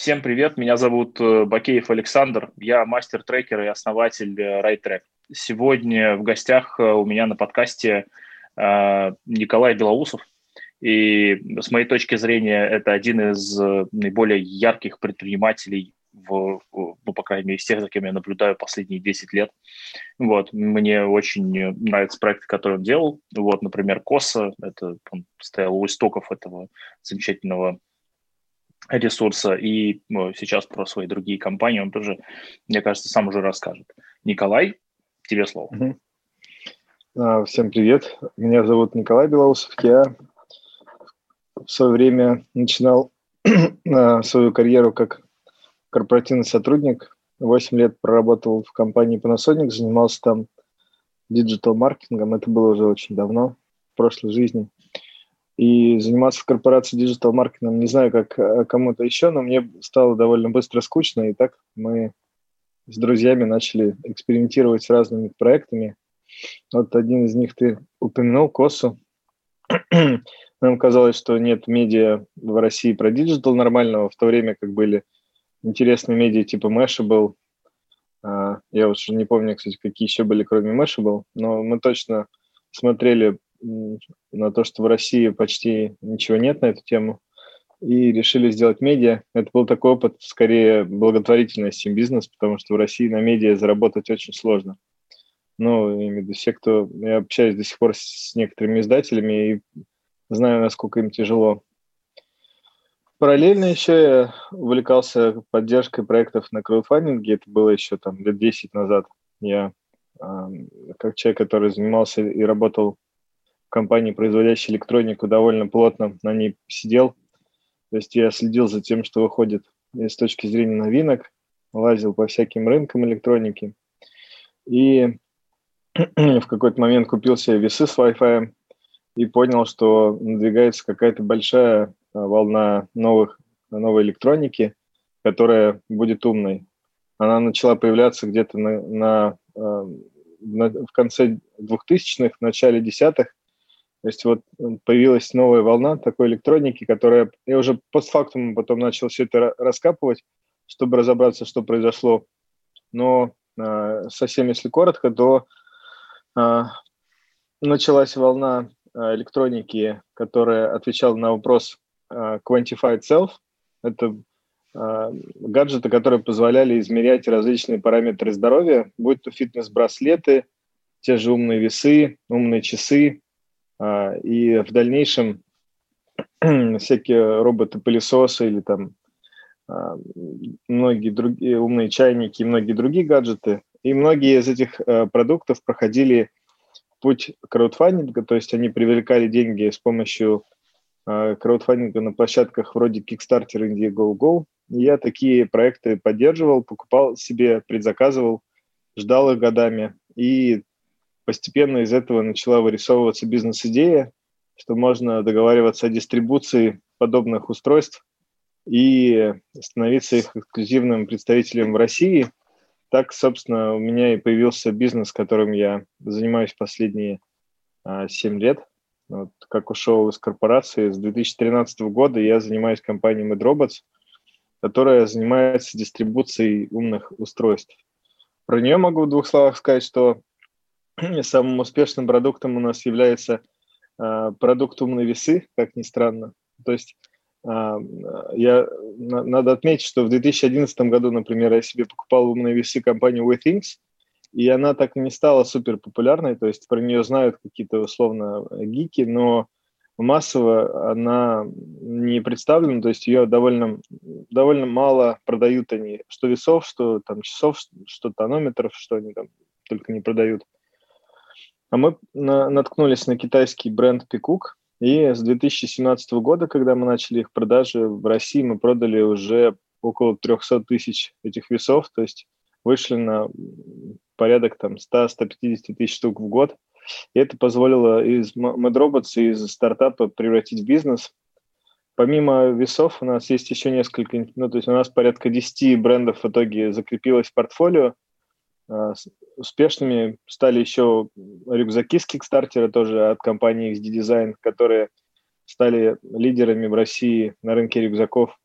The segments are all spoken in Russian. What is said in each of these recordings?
Всем привет, меня зовут э, Бакеев Александр, я мастер-трекер и основатель RideTrack. Сегодня в гостях э, у меня на подкасте э, Николай Белоусов, и с моей точки зрения это один из наиболее ярких предпринимателей в, ну, по крайней мере, из тех, за кем я наблюдаю последние 10 лет. Вот, мне очень нравится проект, который он делал. Вот, например, Коса, это он стоял у истоков этого замечательного ресурса, и ну, сейчас про свои другие компании он тоже, мне кажется, сам уже расскажет. Николай, тебе слово. Угу. Всем привет. Меня зовут Николай Белоусов. Я в свое время начинал а, свою карьеру как корпоративный сотрудник. Восемь лет проработал в компании Panasonic, занимался там диджитал-маркетингом. Это было уже очень давно, в прошлой жизни. И заниматься в корпорации digital-маркетингом не знаю, как э, кому-то еще, но мне стало довольно быстро скучно, и так мы с друзьями начали экспериментировать с разными проектами. Вот один из них ты упомянул, Коссу. Нам казалось, что нет медиа в России про digital нормального, в то время как были интересные медиа типа Mashable. А, я уже не помню, кстати, какие еще были, кроме Mashable, но мы точно смотрели на то, что в России почти ничего нет на эту тему, и решили сделать медиа. Это был такой опыт, скорее, благотворительный Steam бизнес, потому что в России на медиа заработать очень сложно. Ну, имею в виду все, кто... Я общаюсь до сих пор с некоторыми издателями и знаю, насколько им тяжело. Параллельно еще я увлекался поддержкой проектов на краудфандинге. Это было еще там лет 10 назад. Я как человек, который занимался и работал компании, производящей электронику, довольно плотно на ней сидел. То есть я следил за тем, что выходит с точки зрения новинок, лазил по всяким рынкам электроники. И в какой-то момент купил себе весы с Wi-Fi и понял, что надвигается какая-то большая а, волна новых, новой электроники, которая будет умной. Она начала появляться где-то на, на, а, на, в конце 2000-х, в начале десятых, то есть вот появилась новая волна такой электроники, которая... Я уже постфактум потом начал все это раскапывать, чтобы разобраться, что произошло. Но э, совсем если коротко, то э, началась волна э, электроники, которая отвечала на вопрос э, Quantified Self. Это э, гаджеты, которые позволяли измерять различные параметры здоровья, будь то фитнес-браслеты, те же умные весы, умные часы, а, и в дальнейшем всякие роботы-пылесосы или там а, многие другие умные чайники и многие другие гаджеты. И многие из этих а, продуктов проходили путь краудфандинга, то есть они привлекали деньги с помощью краудфандинга на площадках вроде Kickstarter, Indiegogo. И я такие проекты поддерживал, покупал себе, предзаказывал, ждал их годами. И постепенно из этого начала вырисовываться бизнес-идея, что можно договариваться о дистрибуции подобных устройств и становиться их эксклюзивным представителем в России. Так, собственно, у меня и появился бизнес, которым я занимаюсь последние а, 7 лет. Вот, как ушел из корпорации, с 2013 года я занимаюсь компанией MedRobots, которая занимается дистрибуцией умных устройств. Про нее могу в двух словах сказать, что самым успешным продуктом у нас является э, продукт умные весы, как ни странно. То есть э, я, на, надо отметить, что в 2011 году, например, я себе покупал умные весы компании WeThings, и она так и не стала супер популярной, то есть про нее знают какие-то условно гики, но массово она не представлена, то есть ее довольно, довольно мало продают они, что весов, что там часов, что тонометров, что они там только не продают. А мы на, наткнулись на китайский бренд Пикук, и с 2017 года, когда мы начали их продажи в России, мы продали уже около 300 тысяч этих весов, то есть вышли на порядок там 100-150 тысяч штук в год. И это позволило из MadRobots, из стартапа превратить в бизнес. Помимо весов у нас есть еще несколько, ну, то есть у нас порядка 10 брендов в итоге закрепилось в портфолио, успешными стали еще рюкзаки с Кикстартера, тоже от компании XD Design, которые стали лидерами в России на рынке рюкзаков.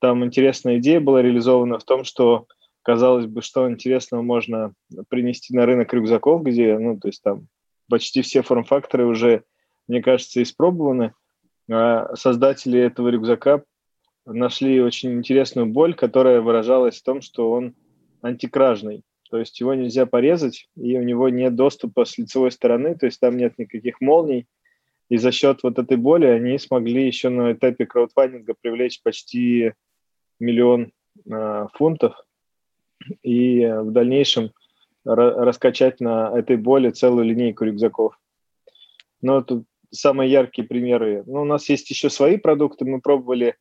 Там интересная идея была реализована в том, что казалось бы, что интересного можно принести на рынок рюкзаков, где, ну, то есть там почти все форм-факторы уже, мне кажется, испробованы. А создатели этого рюкзака нашли очень интересную боль, которая выражалась в том, что он антикражный. То есть его нельзя порезать, и у него нет доступа с лицевой стороны, то есть там нет никаких молний. И за счет вот этой боли они смогли еще на этапе краудфандинга привлечь почти миллион э, фунтов и в дальнейшем раскачать на этой боли целую линейку рюкзаков. Но тут самые яркие примеры. Ну, у нас есть еще свои продукты. Мы пробовали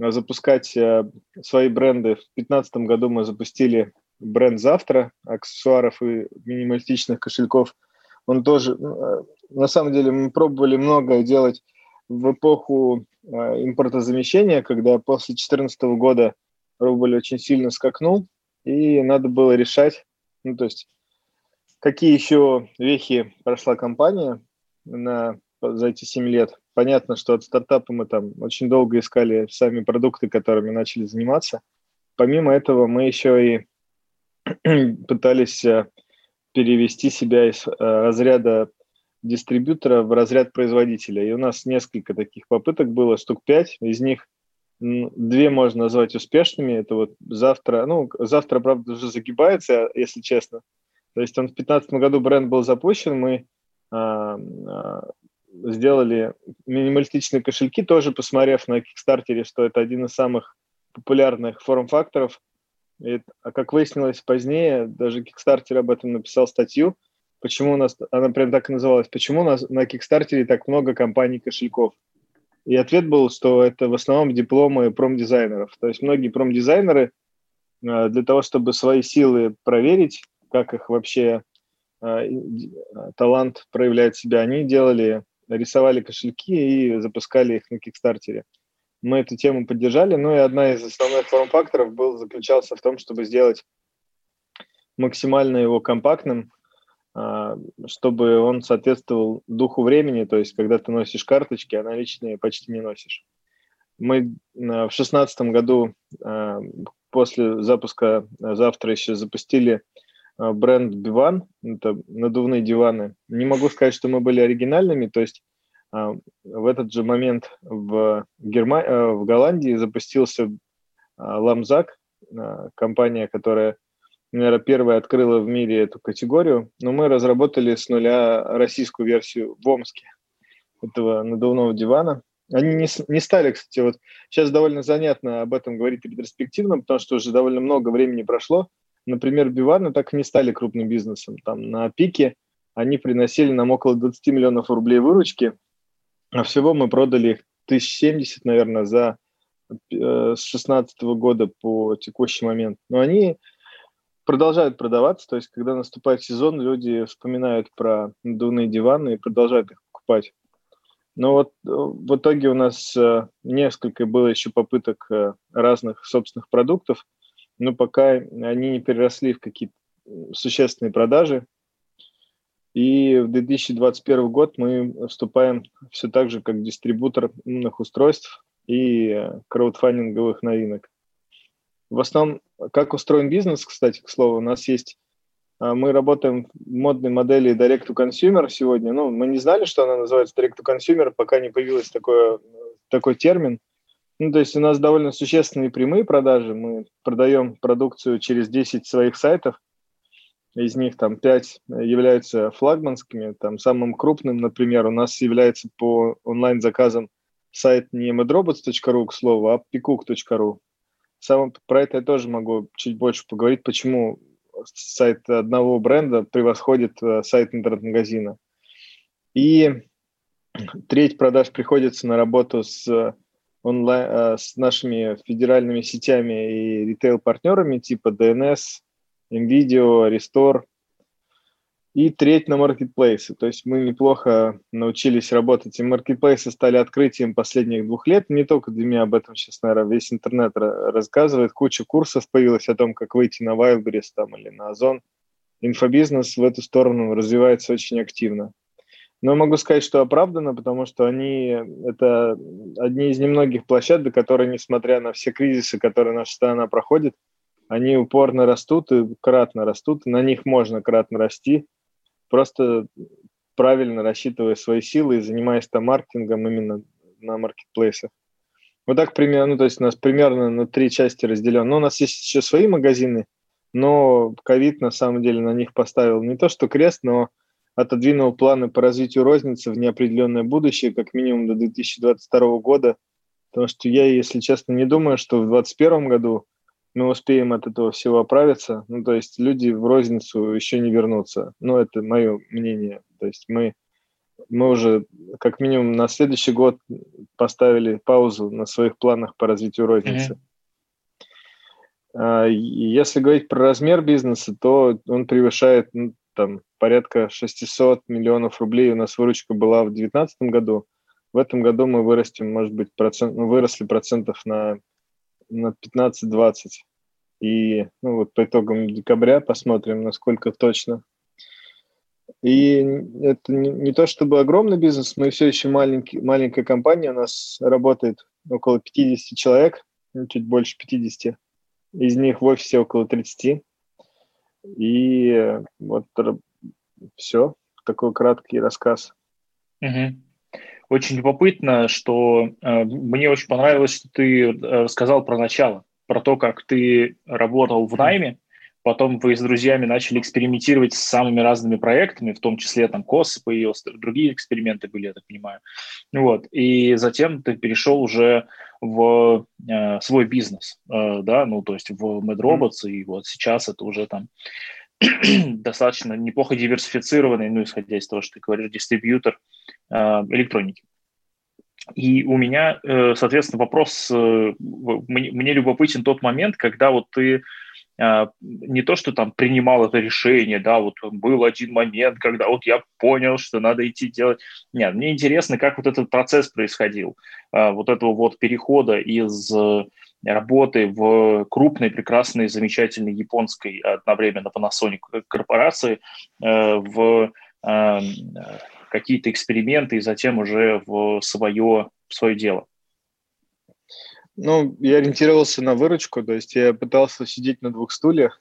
э, запускать э, свои бренды. В 2015 году мы запустили бренд «Завтра» аксессуаров и минималистичных кошельков. Он тоже... Э, на самом деле мы пробовали многое делать в эпоху импортозамещения, когда после 2014 года рубль очень сильно скакнул, и надо было решать, ну, то есть, какие еще вехи прошла компания на, за эти 7 лет. Понятно, что от стартапа мы там очень долго искали сами продукты, которыми начали заниматься. Помимо этого, мы еще и пытались э, перевести себя из э, разряда дистрибьютора в разряд производителя. И у нас несколько таких попыток было, штук пять. Из них Две можно назвать успешными. Это вот завтра, ну, завтра, правда, уже загибается, если честно. То есть он в 2015 году бренд был запущен, мы а, а, сделали минималистичные кошельки, тоже посмотрев на Kickstarter, что это один из самых популярных форм-факторов. А как выяснилось позднее, даже Kickstarter об этом написал статью, почему у нас, она прям так и называлась, почему у нас на Kickstarter так много компаний кошельков. И ответ был, что это в основном дипломы промдизайнеров. То есть многие промдизайнеры э, для того, чтобы свои силы проверить, как их вообще э, талант проявляет себя, они делали, рисовали кошельки и запускали их на Кикстартере. Мы эту тему поддержали, ну и одна из основных форм-факторов был, заключался в том, чтобы сделать максимально его компактным, а, чтобы он соответствовал духу времени, то есть когда ты носишь карточки, а наличные почти не носишь. Мы а, в шестнадцатом году а, после запуска завтра еще запустили бренд Биван, это надувные диваны. Не могу сказать, что мы были оригинальными, то есть в этот же момент в, Герма... в Голландии запустился Ламзак, компания, которая наверное, первая открыла в мире эту категорию, но мы разработали с нуля российскую версию в Омске этого надувного дивана. Они не, не стали, кстати, вот сейчас довольно занятно об этом говорить ретроспективно, потому что уже довольно много времени прошло. Например, Биваны так и не стали крупным бизнесом. Там на пике они приносили нам около 20 миллионов рублей выручки, а всего мы продали их 1070, наверное, за э, с 16 года по текущий момент. Но они продолжают продаваться, то есть когда наступает сезон, люди вспоминают про надувные диваны и продолжают их покупать. Но вот э, в итоге у нас э, несколько было еще попыток разных собственных продуктов, но пока они не переросли в какие-то существенные продажи. И в 2021 год мы вступаем все так же как дистрибутор умных устройств и краудфандинговых новинок. В основном, как устроен бизнес, кстати, к слову, у нас есть а, мы работаем в модной модели Direct to Consumer сегодня. Ну, мы не знали, что она называется Direct to Consumer, пока не появился такой, такой термин. Ну, то есть у нас довольно существенные прямые продажи. Мы продаем продукцию через 10 своих сайтов. Из них там 5 являются флагманскими. Там самым крупным, например, у нас является по онлайн-заказам сайт не medrobots.ru, к слову, а pikook.ru самом, про это я тоже могу чуть больше поговорить, почему сайт одного бренда превосходит э, сайт интернет-магазина. И треть продаж приходится на работу с онлайн, э, с нашими федеральными сетями и ритейл-партнерами типа DNS, NVIDIA, Restore, и треть на маркетплейсы. То есть мы неплохо научились работать. И маркетплейсы стали открытием последних двух лет. Не только для меня об этом сейчас, наверное, весь интернет рассказывает. Куча курсов появилась о том, как выйти на Wildberries там, или на Озон. Инфобизнес в эту сторону развивается очень активно. Но могу сказать, что оправдано, потому что они это одни из немногих площадок, которые, несмотря на все кризисы, которые наша страна проходит, они упорно растут и кратно растут, на них можно кратно расти, просто правильно рассчитывая свои силы и занимаясь там маркетингом именно на маркетплейсах. Вот так примерно, ну, то есть у нас примерно на три части разделено. Но у нас есть еще свои магазины, но ковид на самом деле на них поставил не то что крест, но отодвинул планы по развитию розницы в неопределенное будущее, как минимум до 2022 года, потому что я, если честно, не думаю, что в 2021 году мы успеем от этого всего оправиться. Ну, то есть люди в розницу еще не вернутся. Ну, это мое мнение. То есть мы, мы уже как минимум на следующий год поставили паузу на своих планах по развитию розницы. Mm-hmm. Если говорить про размер бизнеса, то он превышает ну, там, порядка 600 миллионов рублей. У нас выручка была в 2019 году. В этом году мы вырастем, может быть, процент, ну, выросли процентов на на 15-20. И ну, вот по итогам декабря посмотрим, насколько точно. И это не, не то чтобы огромный бизнес, мы все еще маленький, маленькая компания, у нас работает около 50 человек, ну, чуть больше 50. Из них в офисе около 30. И вот все, такой краткий рассказ. Угу очень любопытно, что э, мне очень понравилось, что ты э, рассказал про начало, про то, как ты работал в найме, потом вы с друзьями начали экспериментировать с самыми разными проектами, в том числе там КОС появился, другие эксперименты были, я так понимаю. Вот. И затем ты перешел уже в э, свой бизнес, э, да, ну, то есть в MedRobots, mm-hmm. и вот сейчас это уже там достаточно неплохо диверсифицированный, ну, исходя из того, что ты говоришь, дистрибьютор э, электроники. И у меня, э, соответственно, вопрос, э, мне, любопытен тот момент, когда вот ты э, не то, что там принимал это решение, да, вот был один момент, когда вот я понял, что надо идти делать. Нет, мне интересно, как вот этот процесс происходил, э, вот этого вот перехода из работы в крупной, прекрасной, замечательной японской одновременно Panasonic корпорации э, в э, какие-то эксперименты и затем уже в свое, в свое дело? Ну, я ориентировался на выручку, то есть я пытался сидеть на двух стульях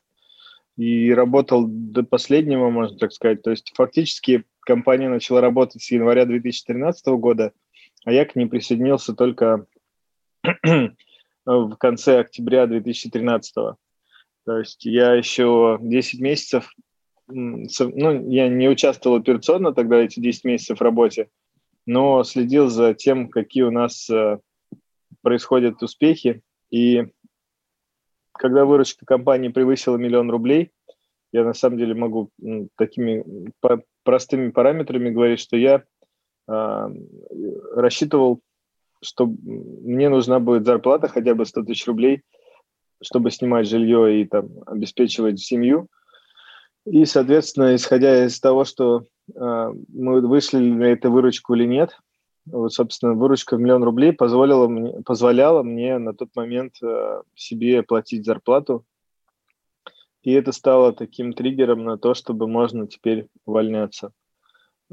и работал до последнего, можно так сказать. То есть фактически компания начала работать с января 2013 года, а я к ней присоединился только в конце октября 2013. То есть я еще 10 месяцев, ну, я не участвовал операционно тогда эти 10 месяцев в работе, но следил за тем, какие у нас э, происходят успехи. И когда выручка компании превысила миллион рублей, я на самом деле могу такими простыми параметрами говорить, что я э, рассчитывал что мне нужна будет зарплата хотя бы 100 тысяч рублей, чтобы снимать жилье и там обеспечивать семью. И, соответственно, исходя из того, что э, мы вышли на эту выручку или нет, вот, собственно, выручка в миллион рублей позволила мне, позволяла мне на тот момент э, себе платить зарплату. И это стало таким триггером на то, чтобы можно теперь увольняться.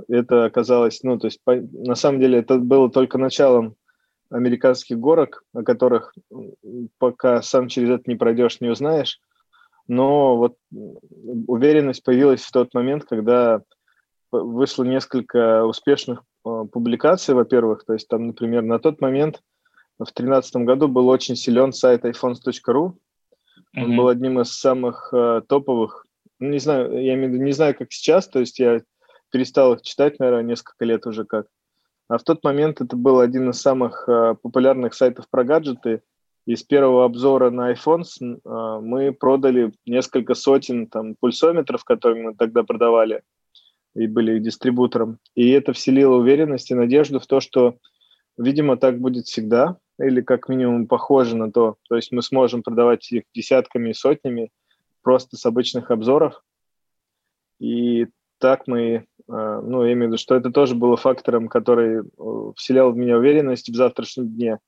Это оказалось, ну, то есть, по, на самом деле, это было только началом американских горок, о которых пока сам через это не пройдешь, не узнаешь. Но вот уверенность появилась в тот момент, когда вышло несколько успешных э, публикаций, во-первых. То есть там, например, на тот момент, в 2013 году, был очень силен сайт iPhones.ru. Он mm-hmm. был одним из самых uh, топовых. Ну, не знаю, я имею в виду, не знаю, как сейчас, то есть я перестал их читать, наверное, несколько лет уже как. А в тот момент это был один из самых э, популярных сайтов про гаджеты. Из первого обзора на iPhone э, мы продали несколько сотен там, пульсометров, которые мы тогда продавали и были их дистрибутором. И это вселило уверенность и надежду в то, что, видимо, так будет всегда, или как минимум похоже на то. То есть мы сможем продавать их десятками и сотнями просто с обычных обзоров. И так мы а, ну, я имею в виду, что это тоже было фактором, который э, вселял в меня уверенность в завтрашнем дне,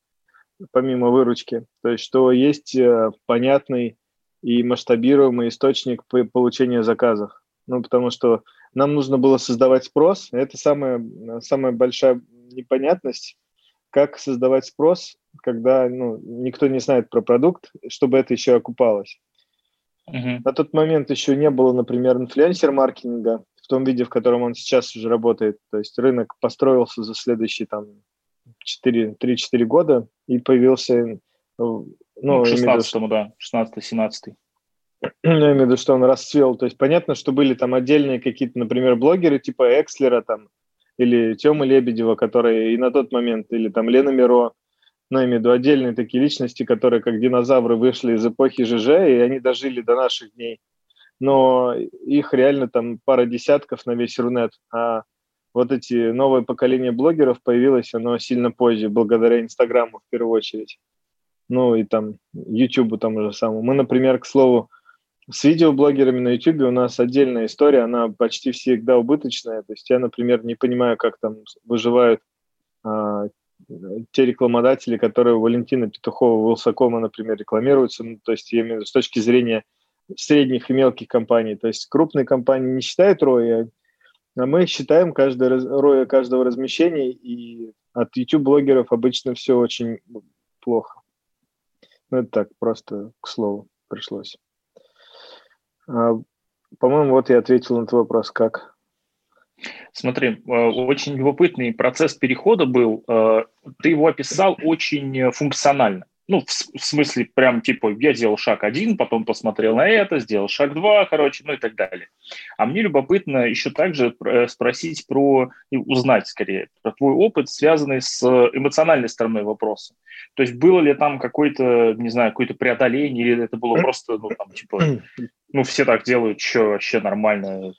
помимо выручки. То есть, что есть э, понятный и масштабируемый источник получения заказов. Ну, потому что нам нужно было создавать спрос. Это самая, самая большая непонятность, как создавать спрос, когда ну, никто не знает про продукт, чтобы это еще окупалось. Uh-huh. На тот момент еще не было, например, инфлюенсер-маркетинга в том виде, в котором он сейчас уже работает. То есть рынок построился за следующие там 4, 3-4 года и появился... Ну, ну 16 да, 16-17 я имею в виду, что он расцвел. То есть понятно, что были там отдельные какие-то, например, блогеры типа Экслера там, или Тёмы Лебедева, которые и на тот момент, или там Лена Миро, ну, я имею в виду отдельные такие личности, которые как динозавры вышли из эпохи ЖЖ, и они дожили до наших дней. Но их реально там пара десятков на весь Рунет, а вот эти новое поколение блогеров появилось, оно сильно позже, благодаря Инстаграму в первую очередь. Ну и там Ютубу там уже самому. Мы, например, к слову, с видеоблогерами на YouTube у нас отдельная история, она почти всегда убыточная. То есть я, например, не понимаю, как там выживают а, те рекламодатели, которые у Валентина Петухова, Вилсакома, например, рекламируются. Ну, то есть я имею в виду с точки зрения средних и мелких компаний. То есть крупные компании не считают ROI, мы считаем каждое ROI каждого размещения, и от YouTube-блогеров обычно все очень плохо. Ну, это так, просто к слову пришлось. А, по-моему, вот я ответил на твой вопрос, как. Смотри, а, очень любопытный процесс перехода был. А, ты его описал очень функционально ну, в, в смысле, прям типа, я делал шаг один, потом посмотрел на это, сделал шаг два, короче, ну и так далее. А мне любопытно еще также э, спросить про, и узнать скорее, про твой опыт, связанный с эмоциональной стороной вопроса. То есть было ли там какое-то, не знаю, какое-то преодоление, или это было просто, ну, там, типа, ну, все так делают, что вообще нормально?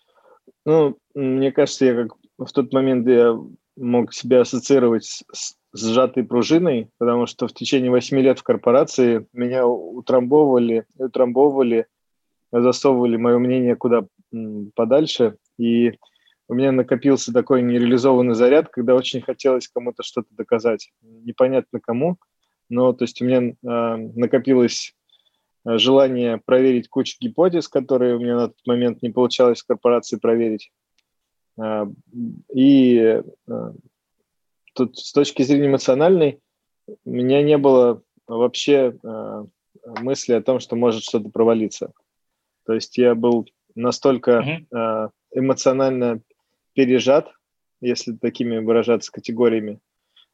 Ну, мне кажется, я как в тот момент я мог себя ассоциировать с сжатой пружиной, потому что в течение восьми лет в корпорации меня утрамбовывали, утрамбовывали, засовывали мое мнение куда подальше, и у меня накопился такой нереализованный заряд, когда очень хотелось кому-то что-то доказать. Непонятно кому, но то есть у меня э, накопилось а, желание проверить кучу гипотез, которые у меня на тот момент не получалось в корпорации проверить. Э, и тут с точки зрения эмоциональной у меня не было вообще э, мысли о том, что может что-то провалиться. То есть я был настолько э, эмоционально пережат, если такими выражаться категориями.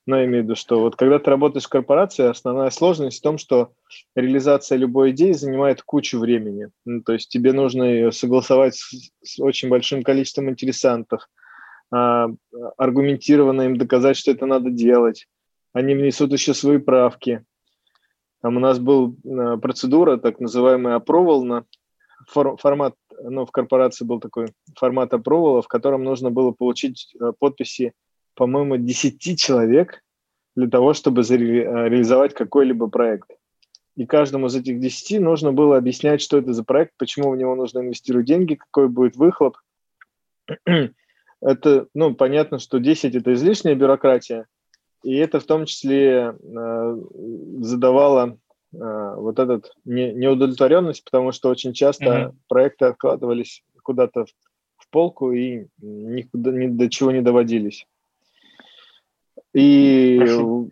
Но я имею в виду, что вот когда ты работаешь в корпорации, основная сложность в том, что реализация любой идеи занимает кучу времени. Ну, то есть тебе нужно ее согласовать с, с очень большим количеством интересантов, аргументированно им доказать, что это надо делать. Они внесут еще свои правки. Там у нас был а, процедура, так называемый approval на формат, ну, в корпорации был такой формат approval, в котором нужно было получить а, подписи, по-моему, 10 человек для того, чтобы реализовать какой-либо проект. И каждому из этих 10 нужно было объяснять, что это за проект, почему в него нужно инвестировать деньги, какой будет выхлоп это, ну, понятно, что 10 – это излишняя бюрократия, и это в том числе э, задавало э, вот этот не, неудовлетворенность, потому что очень часто mm-hmm. проекты откладывались куда-то в, в полку и никуда, ни до чего не доводились. И... Прошу,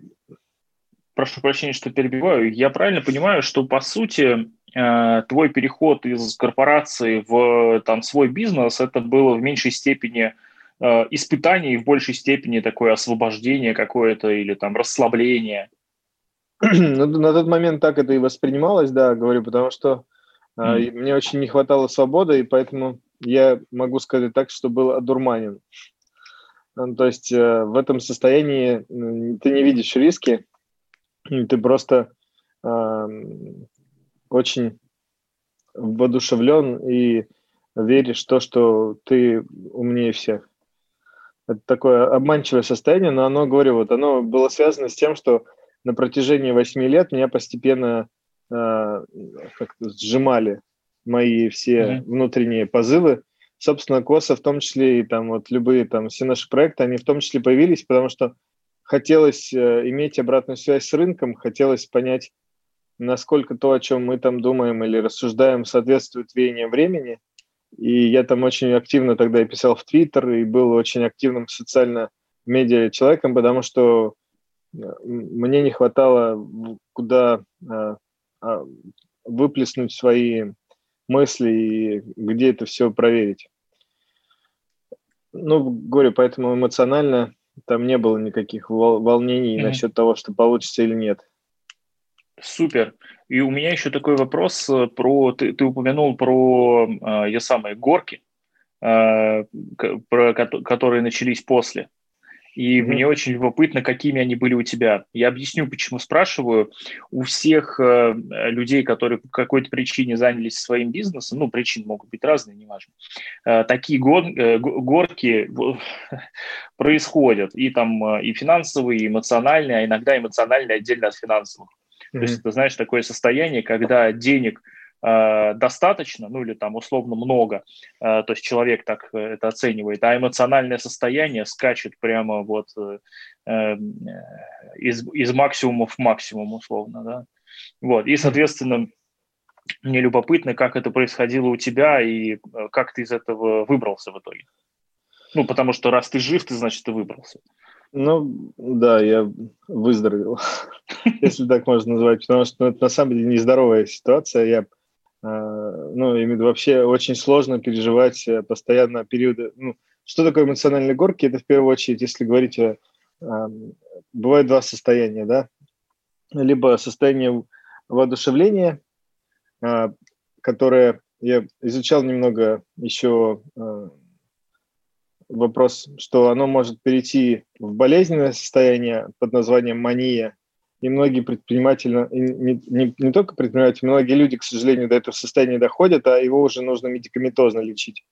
прошу прощения, что перебиваю. Я правильно понимаю, что, по сути, э, твой переход из корпорации в там, свой бизнес – это было в меньшей степени – испытание и в большей степени такое освобождение какое-то или там расслабление. Ну, на тот момент так это и воспринималось, да, говорю, потому что э, mm. мне очень не хватало свободы, и поэтому я могу сказать так, что был одурманен. Ну, то есть э, в этом состоянии ты не видишь риски, ты просто э, очень воодушевлен и веришь в то, что ты умнее всех. Это такое обманчивое состояние, но оно, говорю, вот оно было связано с тем, что на протяжении восьми лет меня постепенно э, как-то сжимали мои все mm-hmm. внутренние позывы. Собственно, КОСа в том числе и там вот любые там все наши проекты, они в том числе появились, потому что хотелось э, иметь обратную связь с рынком, хотелось понять, насколько то, о чем мы там думаем или рассуждаем, соответствует веяниям времени. И я там очень активно тогда писал в Твиттер и был очень активным социально медиа человеком, потому что э, мне не хватало куда а, а, выплеснуть свои мысли и где это все проверить. Ну, говорю, поэтому эмоционально там не было никаких волнений mm-hmm. насчет того, что получится или нет. Супер. И у меня еще такой вопрос э, про ты, ты упомянул про э, я самые горки, э, про которые начались после. И mm-hmm. мне очень любопытно, какими они были у тебя. Я объясню, почему спрашиваю. У всех э, людей, которые по какой-то причине занялись своим бизнесом, ну, причины могут быть разные, неважно, э, такие гор, э, горки происходят. И там э, и финансовые, и эмоциональные, а иногда эмоциональные отдельно от финансовых. Mm-hmm. То есть это, знаешь, такое состояние, когда денег – Э, достаточно, ну или там условно много, э, то есть человек так э, это оценивает, а эмоциональное состояние скачет прямо вот из, из максимума в максимум условно, да. Вот, и, соответственно, мне любопытно, как это происходило у тебя и как ты из этого выбрался в итоге. Ну, потому что раз ты жив, ты, значит, ты выбрался. Ну, да, я выздоровел, если так можно назвать, потому что ну, это на самом деле нездоровая ситуация. Я а, ну, и вообще очень сложно переживать э, постоянно периоды. Ну, что такое эмоциональные горки? Это в первую очередь, если говорить о... Бывает два состояния, да? Либо состояние воодушевления, а, которое я изучал немного еще а, вопрос, что оно может перейти в болезненное состояние под названием мания, и многие предприниматели, не, не, не только предприниматели, многие люди, к сожалению, до этого состояния доходят, а его уже нужно медикаментозно лечить.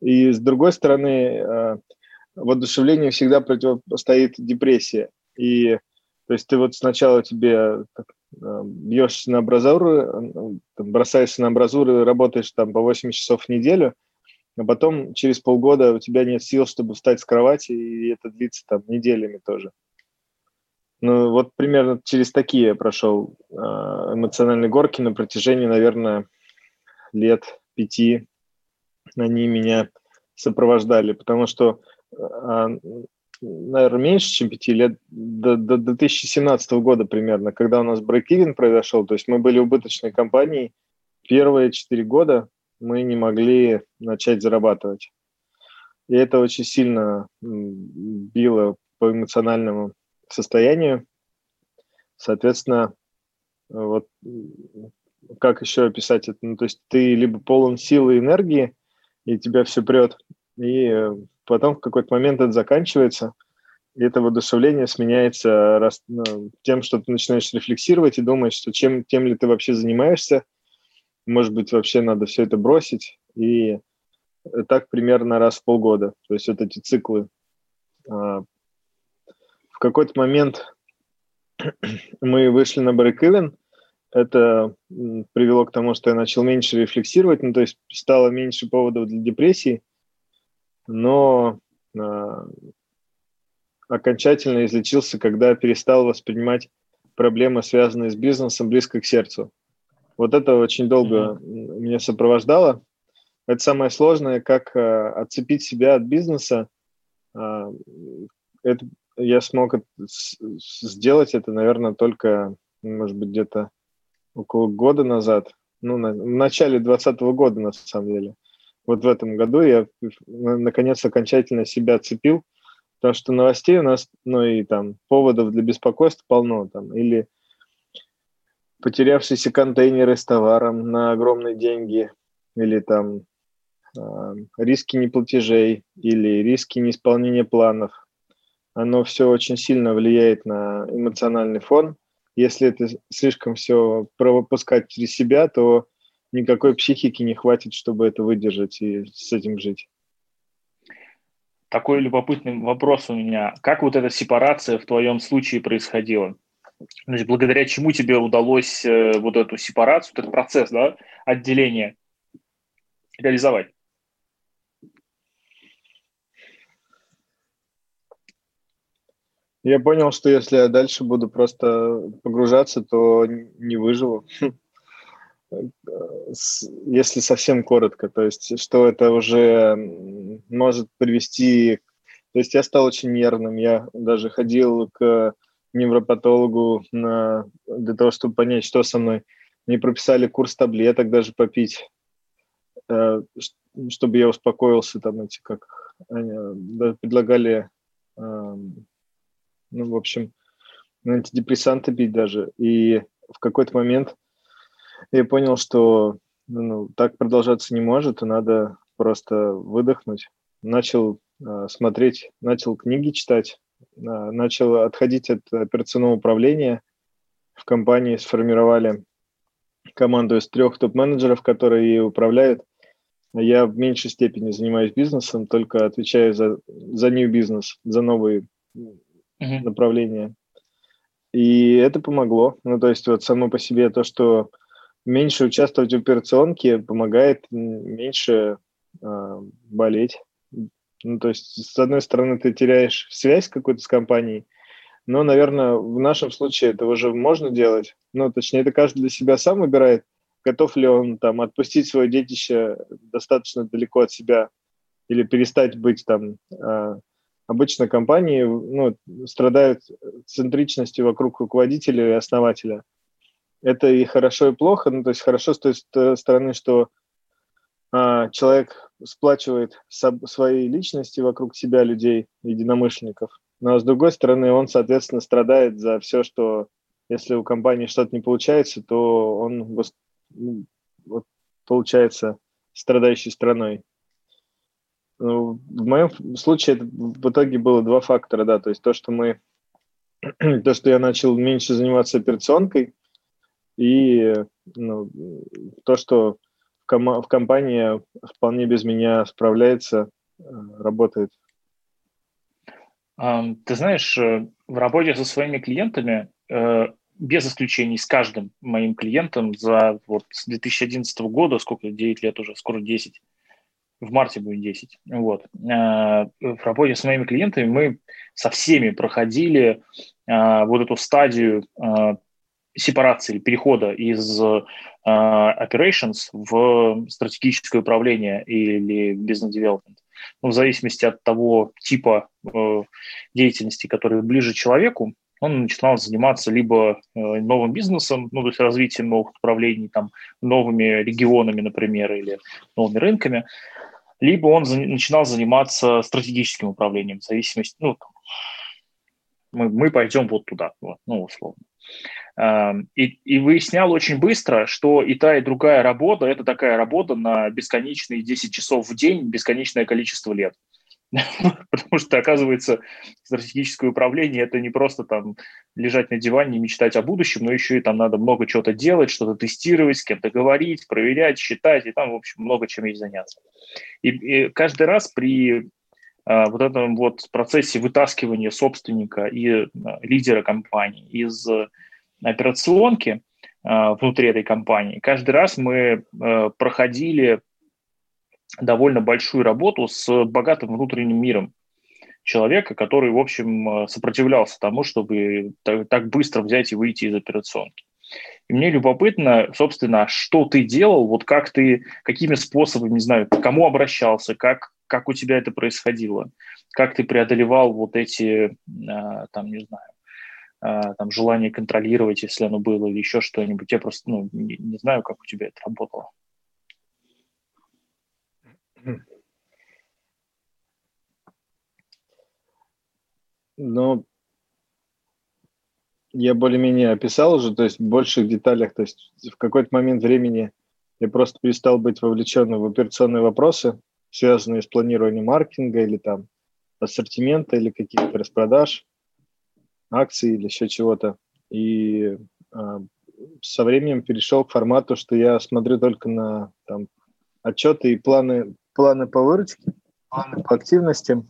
И с другой стороны, э, воодушевлению всегда противостоит депрессия. И то есть ты вот сначала тебе э, бьешься на абразуры, бросаешься на абразуры, работаешь там по 8 часов в неделю, а потом через полгода у тебя нет сил, чтобы встать с кровати, и это длится там неделями тоже. Ну, вот примерно через такие я прошел а, эмоциональные горки на протяжении, наверное, лет пяти. Они меня сопровождали, потому что, а, наверное, меньше, чем пяти лет, до, до 2017 года примерно, когда у нас брейк произошел, то есть мы были убыточной компанией, первые четыре года мы не могли начать зарабатывать. И это очень сильно било по эмоциональному состоянию. Соответственно, вот как еще описать это? Ну, то есть ты либо полон силы и энергии, и тебя все прет, и потом в какой-то момент это заканчивается, и это воодушевление сменяется раз, ну, тем, что ты начинаешь рефлексировать и думать, что чем, тем ли ты вообще занимаешься, может быть, вообще надо все это бросить, и так примерно раз в полгода. То есть вот эти циклы а, в какой-то момент мы вышли на break Это привело к тому, что я начал меньше рефлексировать, ну, то есть стало меньше поводов для депрессии, но э, окончательно излечился, когда перестал воспринимать проблемы, связанные с бизнесом, близко к сердцу. Вот это очень долго mm-hmm. меня сопровождало. Это самое сложное, как э, отцепить себя от бизнеса. Э, это я смог сделать это, наверное, только, может быть, где-то около года назад, ну, на, в начале 2020 года, на самом деле. Вот в этом году я, наконец, окончательно себя отцепил, потому что новостей у нас, ну, и там поводов для беспокойства полно, там, или потерявшиеся контейнеры с товаром на огромные деньги, или там э, риски неплатежей, или риски неисполнения планов – оно все очень сильно влияет на эмоциональный фон. Если это слишком все пропускать через себя, то никакой психики не хватит, чтобы это выдержать и с этим жить. Такой любопытный вопрос у меня. Как вот эта сепарация в твоем случае происходила? Значит, благодаря чему тебе удалось э, вот эту сепарацию, этот процесс да, отделения реализовать? Я понял, что если я дальше буду просто погружаться, то не выживу. если совсем коротко, то есть что это уже может привести... То есть я стал очень нервным, я даже ходил к невропатологу на, для того, чтобы понять, что со мной. Мне прописали курс таблеток даже попить, э, чтобы я успокоился, там эти как они, предлагали, эм, ну, в общем, антидепрессанты пить даже. И в какой-то момент я понял, что ну, так продолжаться не может, и надо просто выдохнуть. Начал э, смотреть, начал книги читать, начал отходить от операционного управления. В компании сформировали команду из трех топ-менеджеров, которые управляют. Я в меньшей степени занимаюсь бизнесом, только отвечаю за, за new бизнес, за новые uh-huh. направления. И это помогло. Ну, то есть вот само по себе то, что меньше участвовать в операционке помогает меньше э, болеть. Ну, то есть, с одной стороны, ты теряешь связь какую-то с компанией, но, наверное, в нашем случае это уже можно делать. Ну, точнее, это каждый для себя сам выбирает, готов ли он там отпустить свое детище достаточно далеко от себя или перестать быть там э, обычно компании ну, страдают центричностью вокруг руководителя и основателя. Это и хорошо, и плохо. Ну, то есть хорошо с той стороны, что человек сплачивает свои личности вокруг себя людей, единомышленников. Но с другой стороны, он, соответственно, страдает за все, что если у компании что-то не получается, то он ну, вот, получается страдающей страной. Ну, в моем случае это в итоге было два фактора, да, то есть то, что мы, то, что я начал меньше заниматься операционкой, и ну, то, что ком- в компании вполне без меня справляется, э, работает. Ты знаешь, э, в работе со своими клиентами, э, без исключений с каждым моим клиентом за вот с 2011 года, сколько, 9 лет уже, скоро 10, в марте будет 10. Вот. В работе с моими клиентами мы со всеми проходили вот эту стадию э, сепарации, перехода из operations в стратегическое управление или business development. Ну, в зависимости от того типа деятельности, который ближе человеку, он начинал заниматься либо новым бизнесом, ну, то есть развитием новых направлений, там, новыми регионами, например, или новыми рынками, либо он начинал заниматься стратегическим управлением, в зависимости, ну, мы, мы пойдем вот туда, вот, ну, условно. И, и выяснял очень быстро, что и та, и другая работа – это такая работа на бесконечные 10 часов в день, бесконечное количество лет. Потому что, оказывается, стратегическое управление – это не просто там лежать на диване и мечтать о будущем, но еще и там надо много чего-то делать, что-то тестировать, с кем-то говорить, проверять, считать, и там, в общем, много чем есть заняться. И, и каждый раз при а, вот этом вот процессе вытаскивания собственника и а, лидера компании из операционки а, внутри этой компании, каждый раз мы а, проходили довольно большую работу с богатым внутренним миром человека, который, в общем, э, сопротивлялся тому, чтобы так быстро взять и выйти из операционки. И мне любопытно, собственно, что ты делал, вот как ты, какими способами, не знаю, к кому обращался, как, как у тебя это происходило, как ты преодолевал вот эти, а, там, не знаю, там, желание контролировать, если оно было, или еще что-нибудь. Я просто, ну, не, не знаю, как у тебя это работало. Ну, я более-менее описал уже, то есть в больших деталях, то есть в какой-то момент времени я просто перестал быть вовлеченным в операционные вопросы, связанные с планированием маркетинга или там ассортимента или каких-то распродаж, акций или еще чего-то. И а, со временем перешел к формату, что я смотрю только на там, отчеты и планы планы по выручке, планы по активности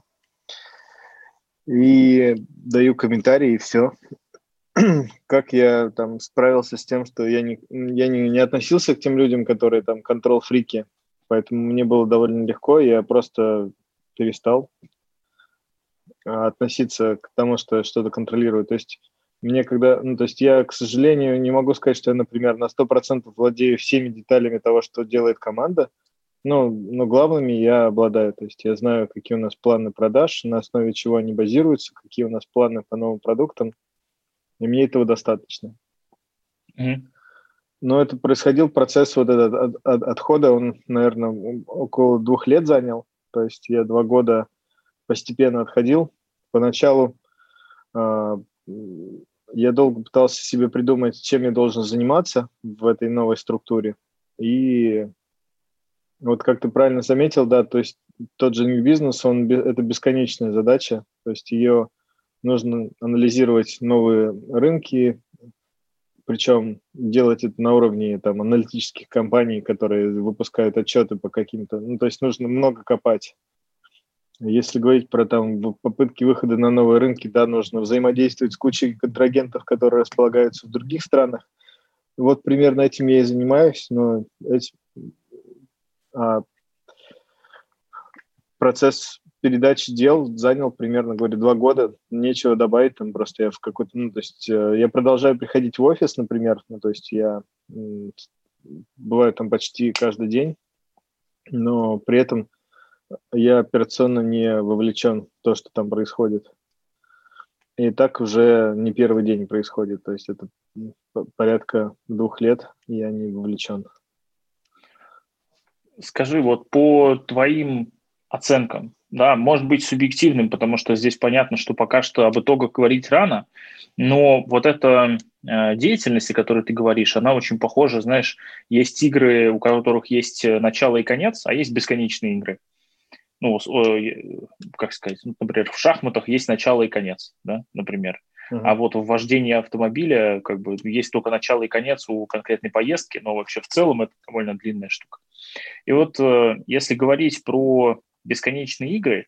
и даю комментарии, и все. как я там справился с тем, что я не, я не, не относился к тем людям, которые там контрол-фрики, поэтому мне было довольно легко, я просто перестал относиться к тому, что что-то контролирую. То есть мне когда, ну, то есть я, к сожалению, не могу сказать, что я, например, на 100% владею всеми деталями того, что делает команда, но, но главными я обладаю, то есть я знаю, какие у нас планы продаж, на основе чего они базируются, какие у нас планы по новым продуктам, и мне этого достаточно. Mm-hmm. Но это происходил процесс вот этот от, от, отхода, он, наверное, около двух лет занял, то есть я два года постепенно отходил. Поначалу э, я долго пытался себе придумать, чем я должен заниматься в этой новой структуре. И вот как ты правильно заметил, да, то есть тот же бизнес, он это бесконечная задача, то есть ее нужно анализировать новые рынки, причем делать это на уровне там аналитических компаний, которые выпускают отчеты по каким-то, ну то есть нужно много копать. Если говорить про там попытки выхода на новые рынки, да, нужно взаимодействовать с кучей контрагентов, которые располагаются в других странах. Вот примерно этим я и занимаюсь, но эти, а, процесс передачи дел занял примерно, говорю, два года. Нечего добавить, там просто я в какой-то, ну, то есть э, я продолжаю приходить в офис, например, ну, то есть я бываю там почти каждый день, но при этом я операционно не вовлечен в то, что там происходит. И так уже не первый день происходит. То есть это порядка двух лет я не вовлечен. Скажи, вот по твоим оценкам, да, может быть субъективным, потому что здесь понятно, что пока что об итогах говорить рано, но вот эта э, деятельность, о которой ты говоришь, она очень похожа, знаешь, есть игры, у которых есть начало и конец, а есть бесконечные игры ну, как сказать, ну, например, в шахматах есть начало и конец, да, например. Uh-huh. А вот в вождении автомобиля как бы есть только начало и конец у конкретной поездки, но вообще в целом это довольно длинная штука. И вот э, если говорить про бесконечные игры,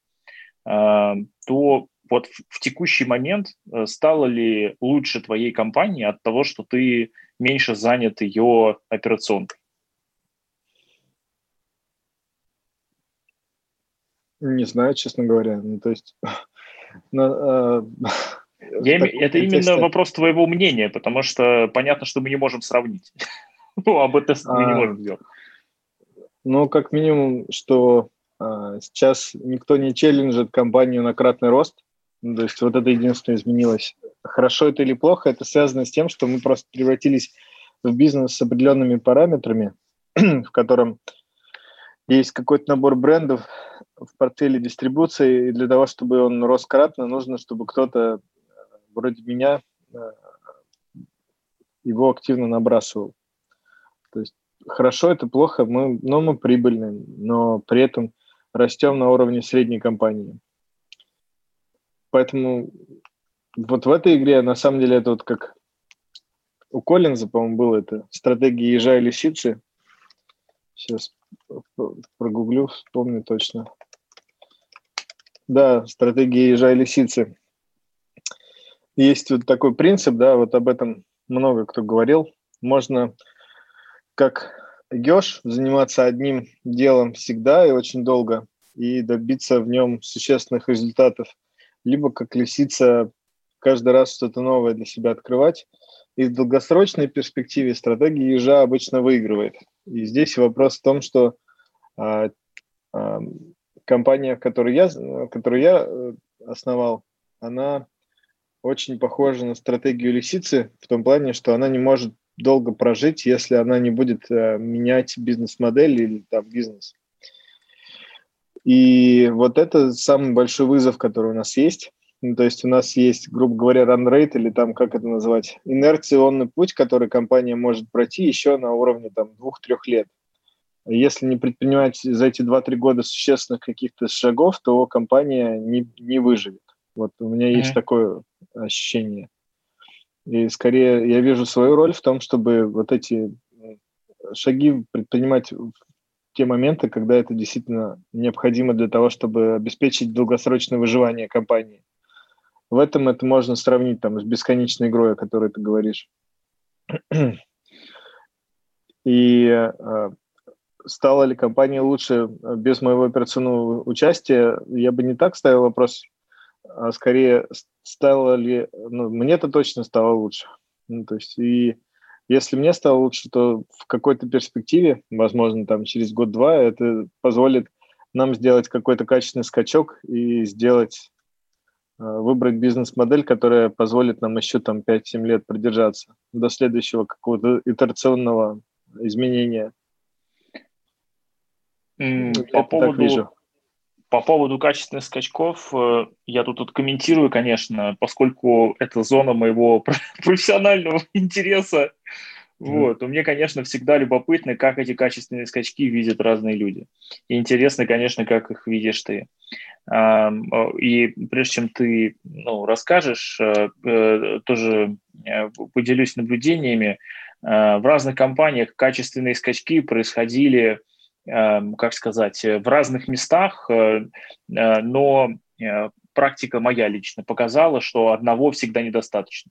э, то вот в текущий момент э, стало ли лучше твоей компании от того, что ты меньше занят ее операционкой? Не знаю, честно говоря. Ну, то есть... Но, э, Я им... Это именно вопрос твоего мнения, потому что понятно, что мы не можем сравнить. ну, об этом мы не а. можем сделать. Ну, как минимум, что э, сейчас никто не челленджит компанию на кратный рост. Ну, то есть вот это единственное изменилось. Хорошо это или плохо, это связано с тем, что мы просто превратились в бизнес с определенными параметрами, в котором есть какой-то набор брендов в портфеле дистрибуции, и для того, чтобы он рос кратно, нужно, чтобы кто-то э, вроде меня э, его активно набрасывал. То есть хорошо, это плохо, мы, но мы прибыльны, но при этом растем на уровне средней компании. Поэтому вот в этой игре, на самом деле, это вот как у Коллинза, по-моему, было это стратегия ежа и лисицы. Сейчас прогуглю, вспомню точно. Да, стратегия ежа и лисицы. Есть вот такой принцип, да, вот об этом много кто говорил. Можно как еж заниматься одним делом всегда и очень долго и добиться в нем существенных результатов, либо как лисица каждый раз что-то новое для себя открывать. И в долгосрочной перспективе стратегия ежа обычно выигрывает. И здесь вопрос в том, что а, а, компания, которую я, которую я э, основал, она очень похожа на стратегию лисицы в том плане, что она не может долго прожить, если она не будет э, менять бизнес-модель или там бизнес. И вот это самый большой вызов, который у нас есть. Ну, то есть у нас есть, грубо говоря, run rate или там, как это называть, инерционный путь, который компания может пройти еще на уровне там двух-трех лет. Если не предпринимать за эти 2-3 года существенных каких-то шагов, то компания не, не выживет. Вот у меня mm-hmm. есть такое ощущение. И скорее я вижу свою роль в том, чтобы вот эти шаги предпринимать в те моменты, когда это действительно необходимо для того, чтобы обеспечить долгосрочное выживание компании. В этом это можно сравнить там, с бесконечной игрой, о которой ты говоришь. И э, стала ли компания лучше без моего операционного участия, я бы не так ставил вопрос. а скорее стало ли, ну, мне-то точно стало лучше. Ну, то есть, и если мне стало лучше, то в какой-то перспективе, возможно, там через год-два, это позволит нам сделать какой-то качественный скачок и сделать, э, выбрать бизнес-модель, которая позволит нам еще там 5-7 лет продержаться до следующего какого-то итерационного изменения. По поводу, по поводу качественных скачков, э, я тут откомментирую, конечно, поскольку это зона моего профессионального интереса. Вот. У меня, конечно, всегда любопытно, как эти качественные скачки видят разные люди. И интересно, конечно, как их видишь ты. И прежде чем ты ну, расскажешь, э, э, тоже поделюсь наблюдениями. В разных компаниях качественные скачки происходили как сказать, в разных местах, э, э, но э, практика моя лично показала, что одного всегда недостаточно.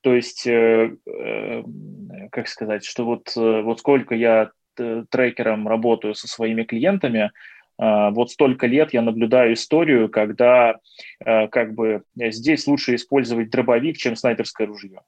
То есть, как сказать, что вот, вот сколько я трекером работаю со своими клиентами, вот столько лет я наблюдаю историю, когда как бы здесь лучше использовать дробовик, чем снайперское ружье.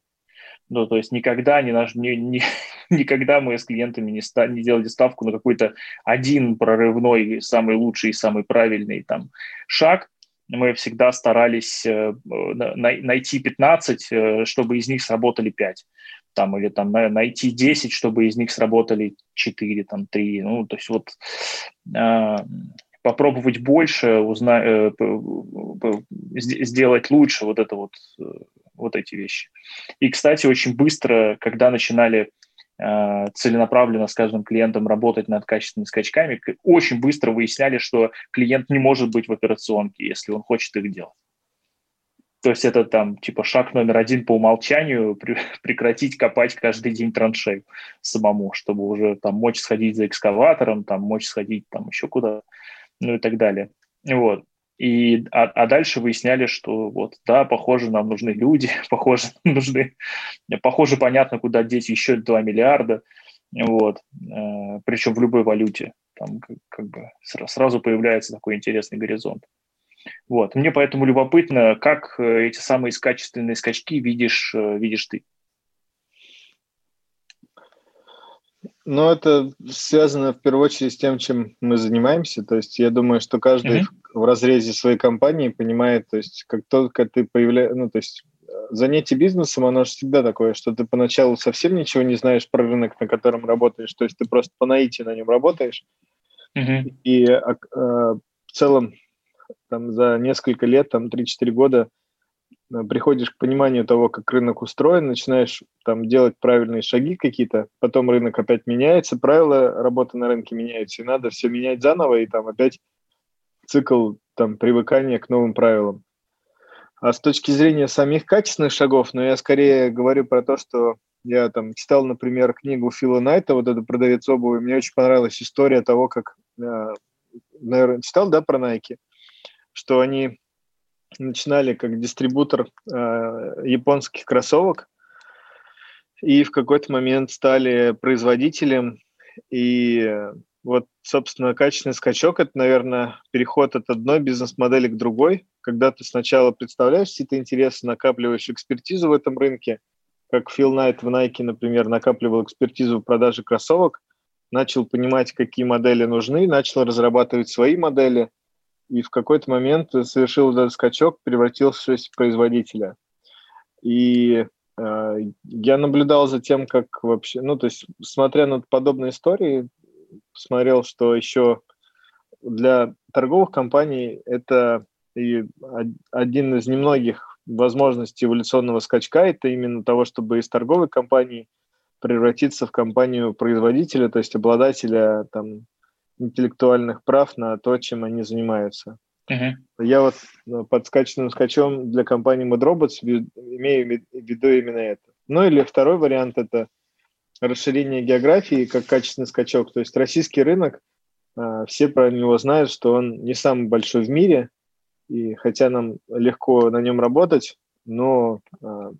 Ну, то есть никогда, не наш, не, не, никогда мы с клиентами не, ста, не делали ставку на какой-то один прорывной, самый лучший, самый правильный там шаг. Мы всегда старались э, найти 15, э, чтобы из них сработали 5. Там, или там найти 10, чтобы из них сработали 4, там 3. Ну, то есть вот э, попробовать больше, узна... сделать лучше вот это вот вот эти вещи. И, кстати, очень быстро, когда начинали э, целенаправленно с каждым клиентом работать над качественными скачками, очень быстро выясняли, что клиент не может быть в операционке, если он хочет их делать. То есть это там типа шаг номер один по умолчанию прекратить копать каждый день траншею самому, чтобы уже там мочь сходить за экскаватором, там мочь сходить там еще куда, ну и так далее. Вот. И, а, а дальше выясняли, что вот, да, похоже, нам нужны люди, похоже, нужны, похоже, понятно, куда деть еще 2 миллиарда, вот, э, причем в любой валюте, там как, бы сразу появляется такой интересный горизонт. Вот, мне поэтому любопытно, как э, эти самые качественные скачки видишь, э, видишь ты. Ну, это связано в первую очередь с тем, чем мы занимаемся. То есть я думаю, что каждый mm-hmm. В разрезе своей компании понимает, то есть как только ты появляешься, ну, то есть э, занятие бизнесом, оно же всегда такое, что ты поначалу совсем ничего не знаешь про рынок, на котором работаешь, то есть ты просто по наитию на нем работаешь. Mm-hmm. И а, а, в целом там за несколько лет, там 3-4 года Э, приходишь к пониманию того, как рынок устроен, начинаешь там делать правильные шаги какие-то, потом рынок опять меняется, правила работы на рынке меняются, и надо все менять заново, и там опять цикл там привыкания к новым правилам. А с точки зрения самих качественных шагов, ну, я скорее говорю про то, что я там читал, например, книгу Фила Найта, вот этот продавец обуви, мне очень понравилась история того, как, э, наверное, читал, да, про Nike, что они начинали как дистрибутор э, японских кроссовок и в какой-то момент стали производителем. И вот, собственно, качественный скачок – это, наверное, переход от одной бизнес-модели к другой, когда ты сначала представляешь какие-то интересы, накапливаешь экспертизу в этом рынке, как Фил Найт в Nike, например, накапливал экспертизу в продаже кроссовок, начал понимать, какие модели нужны, начал разрабатывать свои модели – и в какой-то момент совершил этот скачок, превратился в производителя. И э, я наблюдал за тем, как вообще, ну, то есть, смотря на подобные истории, посмотрел, что еще для торговых компаний это и один из немногих возможностей эволюционного скачка, это именно того, чтобы из торговой компании превратиться в компанию производителя, то есть обладателя там интеллектуальных прав на то, чем они занимаются. Uh-huh. Я вот ну, под скачанным скачом для компании MadRobots имею в виду именно это. Ну или второй вариант – это расширение географии как качественный скачок. То есть российский рынок, а, все про него знают, что он не самый большой в мире, и хотя нам легко на нем работать, но а,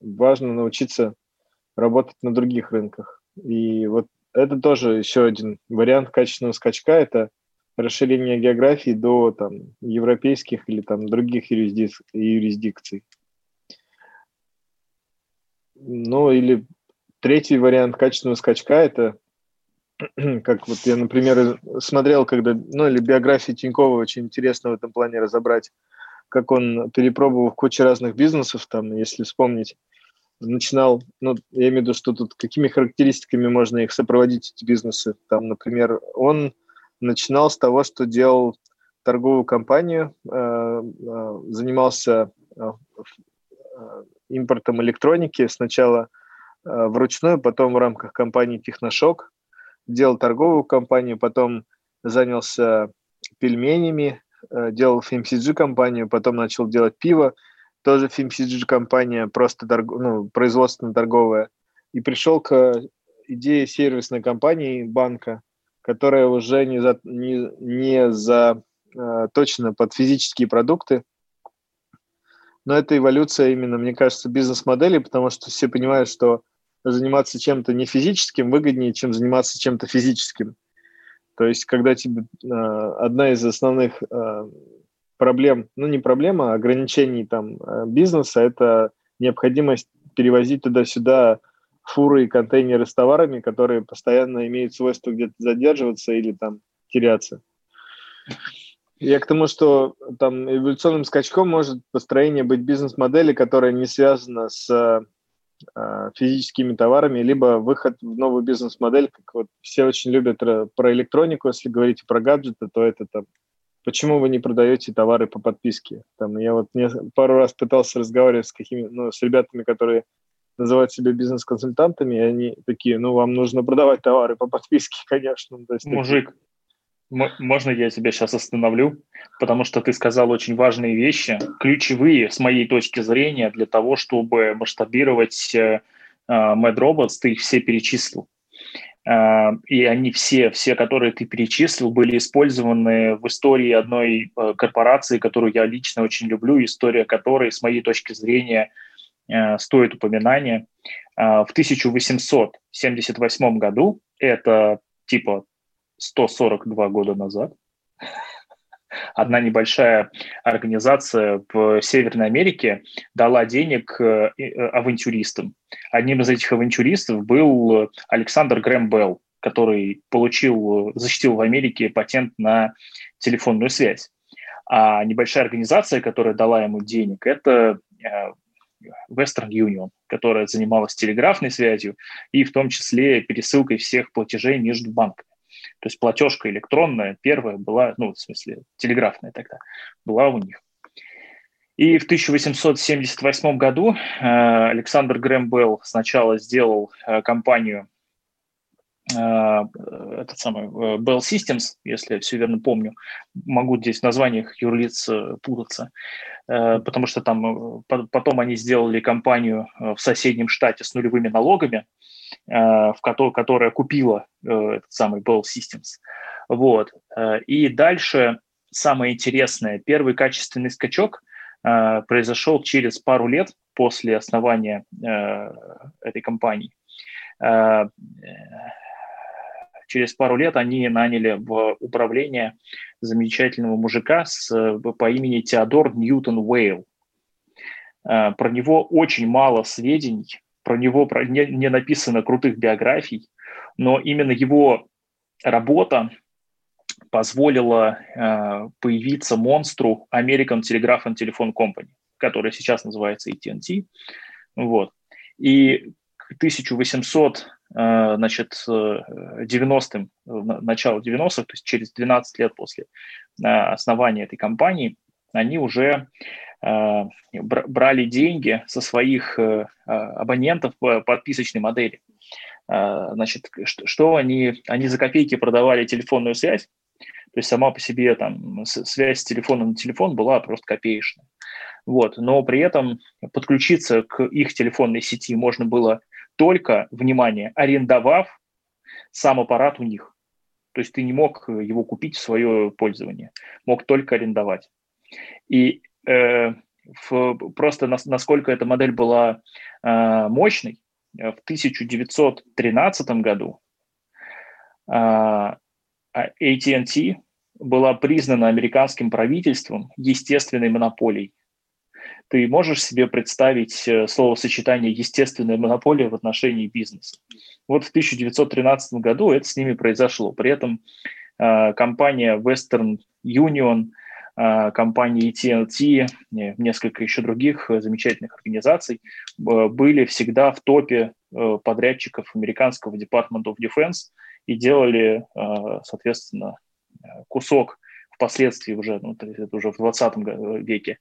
важно научиться работать на других рынках. И вот это тоже еще один вариант качественного скачка. Это расширения географии до там, европейских или там, других юрисдик юрисдикций. Ну, или третий вариант качественного скачка – это как вот я, например, смотрел, когда, ну, или биографию Тинькова очень интересно в этом плане разобрать, как он, перепробовал кучу разных бизнесов, там, если вспомнить, начинал, ну, я имею в виду, что тут какими характеристиками можно их сопроводить, эти бизнесы. Там, например, он начинал с того, что делал торговую компанию, э, э, занимался э, импортом электроники сначала вручную, потом в рамках компании Техношок, делал торговую компанию, потом занялся пельменями, делал FMCG компанию, потом начал делать пиво, тоже FMCG компания, просто торг, ну, производственно-торговая, и пришел к идее сервисной компании банка, которая уже не, за, не, не э, точно под физические продукты, но это эволюция именно, мне кажется, бизнес-модели, потому что все понимают, что заниматься чем-то не физическим выгоднее, чем заниматься чем-то физическим. То есть, когда тебе э, одна из основных э, проблем, ну не проблема, а ограничений там э, бизнеса, это необходимость перевозить туда-сюда фуры и контейнеры с товарами, которые постоянно имеют свойство где-то задерживаться или там теряться. Я к тому, что там эволюционным скачком может построение быть бизнес-модели, которая не связана с физическими товарами, либо выход в новую бизнес-модель, как вот все очень любят про электронику, если говорить про гаджеты, то это там почему вы не продаете товары по подписке? Там, я вот не, пару раз пытался разговаривать с какими, ну, с ребятами, которые называют себя бизнес-консультантами, и они такие, ну, вам нужно продавать товары по подписке, конечно. То есть, Мужик, такие... можно я тебя сейчас остановлю? Потому что ты сказал очень важные вещи, ключевые, с моей точки зрения, для того, чтобы масштабировать э, э Mad Robots, ты их все перечислил. А, и они все, все, которые ты перечислил, были использованы в истории одной э, корпорации, которую я лично очень люблю, история которой, с моей точки зрения, э, стоит упоминания. В 1878 году, это типа 142 года назад, одна небольшая организация в Северной Америке дала денег э, э, авантюристам. Одним из этих авантюристов был Александр Грэм Белл, который получил, защитил в Америке патент на телефонную связь. А небольшая организация, которая дала ему денег, это э, Western Union, которая занималась телеграфной связью и в том числе пересылкой всех платежей между банками. То есть платежка электронная первая была, ну, в смысле, телеграфная тогда, была у них. И в 1878 году э, Александр Грэм Белл сначала сделал э, компанию э, этот самый Bell Systems, если я все верно помню, могу здесь в названиях юрлиц путаться, потому что там потом они сделали компанию в соседнем штате с нулевыми налогами, в которой, которая купила э, этот самый Bell Systems. Вот. Э, и дальше самое интересное, первый качественный скачок произошел через пару лет после основания этой компании. Через пару лет они наняли в управление замечательного мужика с, по имени Теодор Ньютон Уэйл. Про него очень мало сведений, про него про, не, не написано крутых биографий, но именно его работа позволила э, появиться монстру American Telegraph and Telephone Company, которая сейчас называется AT&T. Вот. И к 1800 э, значит, 90-м, начало 90-х, то есть через 12 лет после э, основания этой компании, они уже Э, брали деньги со своих э, а, абонентов по подписочной модели. Э, значит, что они, они за копейки продавали телефонную связь, то есть сама по себе там связь с телефона на телефон была просто копеечная. Вот. Но при этом подключиться к их телефонной сети можно было только, внимание, арендовав сам аппарат у них. То есть ты не мог его купить в свое пользование, мог только арендовать. И э, в, просто нас, насколько эта модель была э, мощной, в 1913 году э, AT&T была признана американским правительством естественной монополией. Ты можешь себе представить э, словосочетание «естественная монополия» в отношении бизнеса? Вот в 1913 году это с ними произошло. При этом э, компания Western Union, э, компания AT&T, несколько еще других замечательных организаций были всегда в топе подрядчиков американского Department of Defense и делали, соответственно, кусок впоследствии уже, ну, это уже в 20 веке,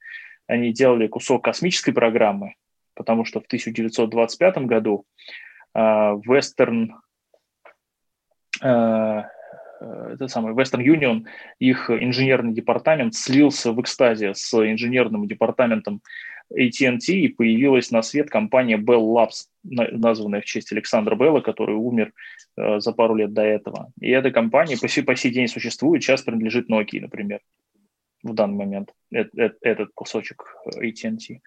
они делали кусок космической программы, потому что в 1925 году uh, Western, uh, это самый Western Union, их инженерный департамент слился в экстазе с инженерным департаментом AT&T и появилась на свет компания Bell Labs, названная в честь Александра Белла, который умер э, за пару лет до этого. И эта компания по сей, по сей день существует, сейчас принадлежит Nokia, например в данный момент, этот кусочек э, AT&T.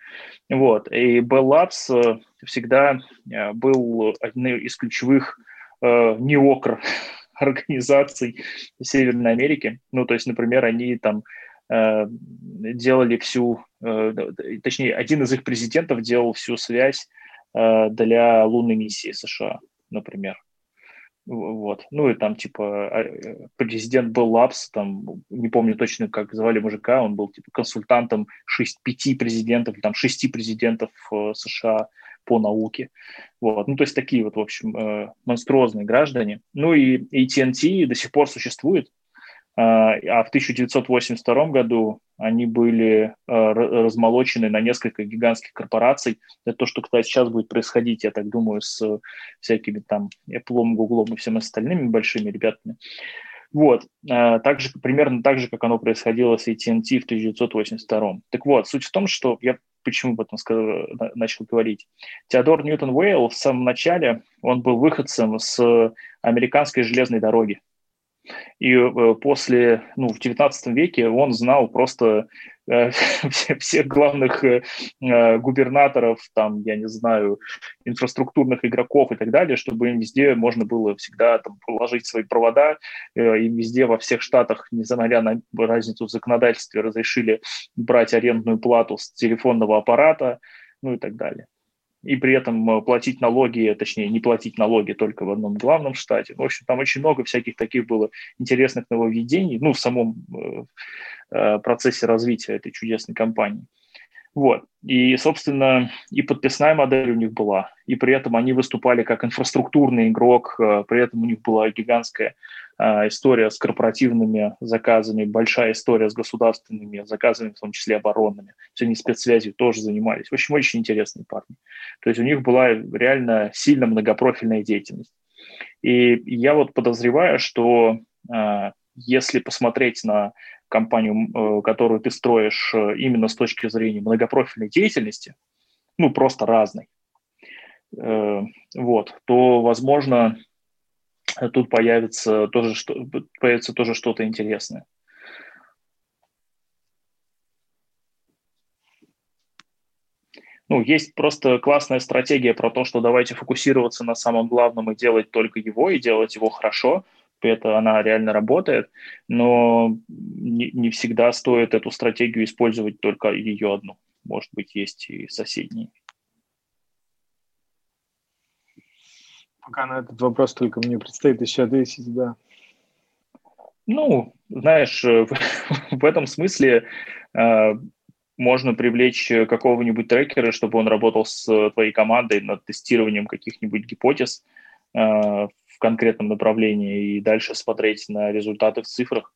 Вот. И Bell Labs э, всегда э, был одной из ключевых неокр организаций Северной Америки. Ну, то есть, например, они там делали всю, точнее, один из их президентов делал всю связь для лунной миссии США, например. Вот. Ну и там, типа, а, э, президент был Лапс, там, не помню точно, как звали мужика, он был, типа, консультантом шесть, пяти президентов, там, шести президентов э, США по науке. Вот. Ну, то есть такие вот, в общем, э, монструозные граждане. Ну и AT&T до сих пор существует, а, а в 1982 году они были а, размолочены на несколько гигантских корпораций. Это то, что, кстати, сейчас будет происходить, я так думаю, с всякими там Apple, Google и всеми остальными большими ребятами. Вот, а, так же, примерно так же, как оно происходило с AT&T в 1982. Так вот, суть в том, что я почему об этом сказал, начал говорить. Теодор Ньютон Уэйл в самом начале, он был выходцем с американской железной дороги. И э, после, ну, в 19 веке он знал просто э, всех главных э, губернаторов, там, я не знаю, инфраструктурных игроков и так далее, чтобы им везде можно было всегда там, положить свои провода, и везде во всех штатах, несмотря на разницу в законодательстве, разрешили брать арендную плату с телефонного аппарата, ну и так далее и при этом э, платить налоги, точнее, не платить налоги только в одном главном штате. В общем, там очень много всяких таких было интересных нововведений, ну, в самом э, э, процессе развития этой чудесной компании. Вот. И, собственно, и подписная модель у них была, и при этом они выступали как инфраструктурный игрок, при этом у них была гигантская а, история с корпоративными заказами, большая история с государственными заказами, в том числе оборонными. Все они спецсвязью тоже занимались. В общем, очень интересные парни. То есть у них была реально сильно многопрофильная деятельность. И я вот подозреваю, что а, если посмотреть на компанию, э, которую ты строишь э, именно с точки зрения многопрофильной деятельности, ну, просто разной, э, вот, то, возможно, тут появится тоже, что, появится тоже что-то интересное. Ну, есть просто классная стратегия про то, что давайте фокусироваться на самом главном и делать только его, и делать его хорошо. Это она реально работает, но не, не всегда стоит эту стратегию использовать только ее одну. Может быть, есть и соседние. Пока на этот вопрос только мне предстоит еще ответить, да. Ну, знаешь, э, в этом смысле э, можно привлечь какого-нибудь трекера, чтобы он работал с твоей командой над тестированием каких-нибудь гипотез э, в конкретном направлении и дальше смотреть на результаты в цифрах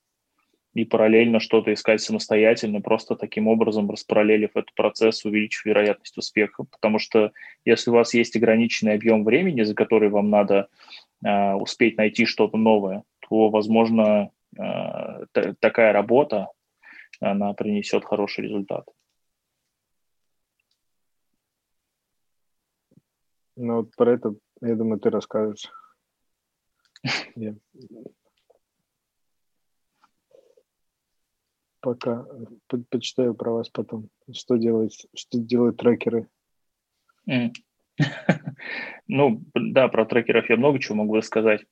и параллельно что-то искать самостоятельно, просто таким образом распараллелив этот процесс, увеличив вероятность успеха. Потому что если у вас есть ограниченный объем времени, за который вам надо э, успеть найти что-то новое, то, возможно, э, такая работа, она принесет хороший результат. Ну вот про это, я думаю, ты расскажешь. Пока по почитаю про вас потом. Что делают, что делают трекеры? Mm. ну, да, про трекеров я много чего могу рассказать.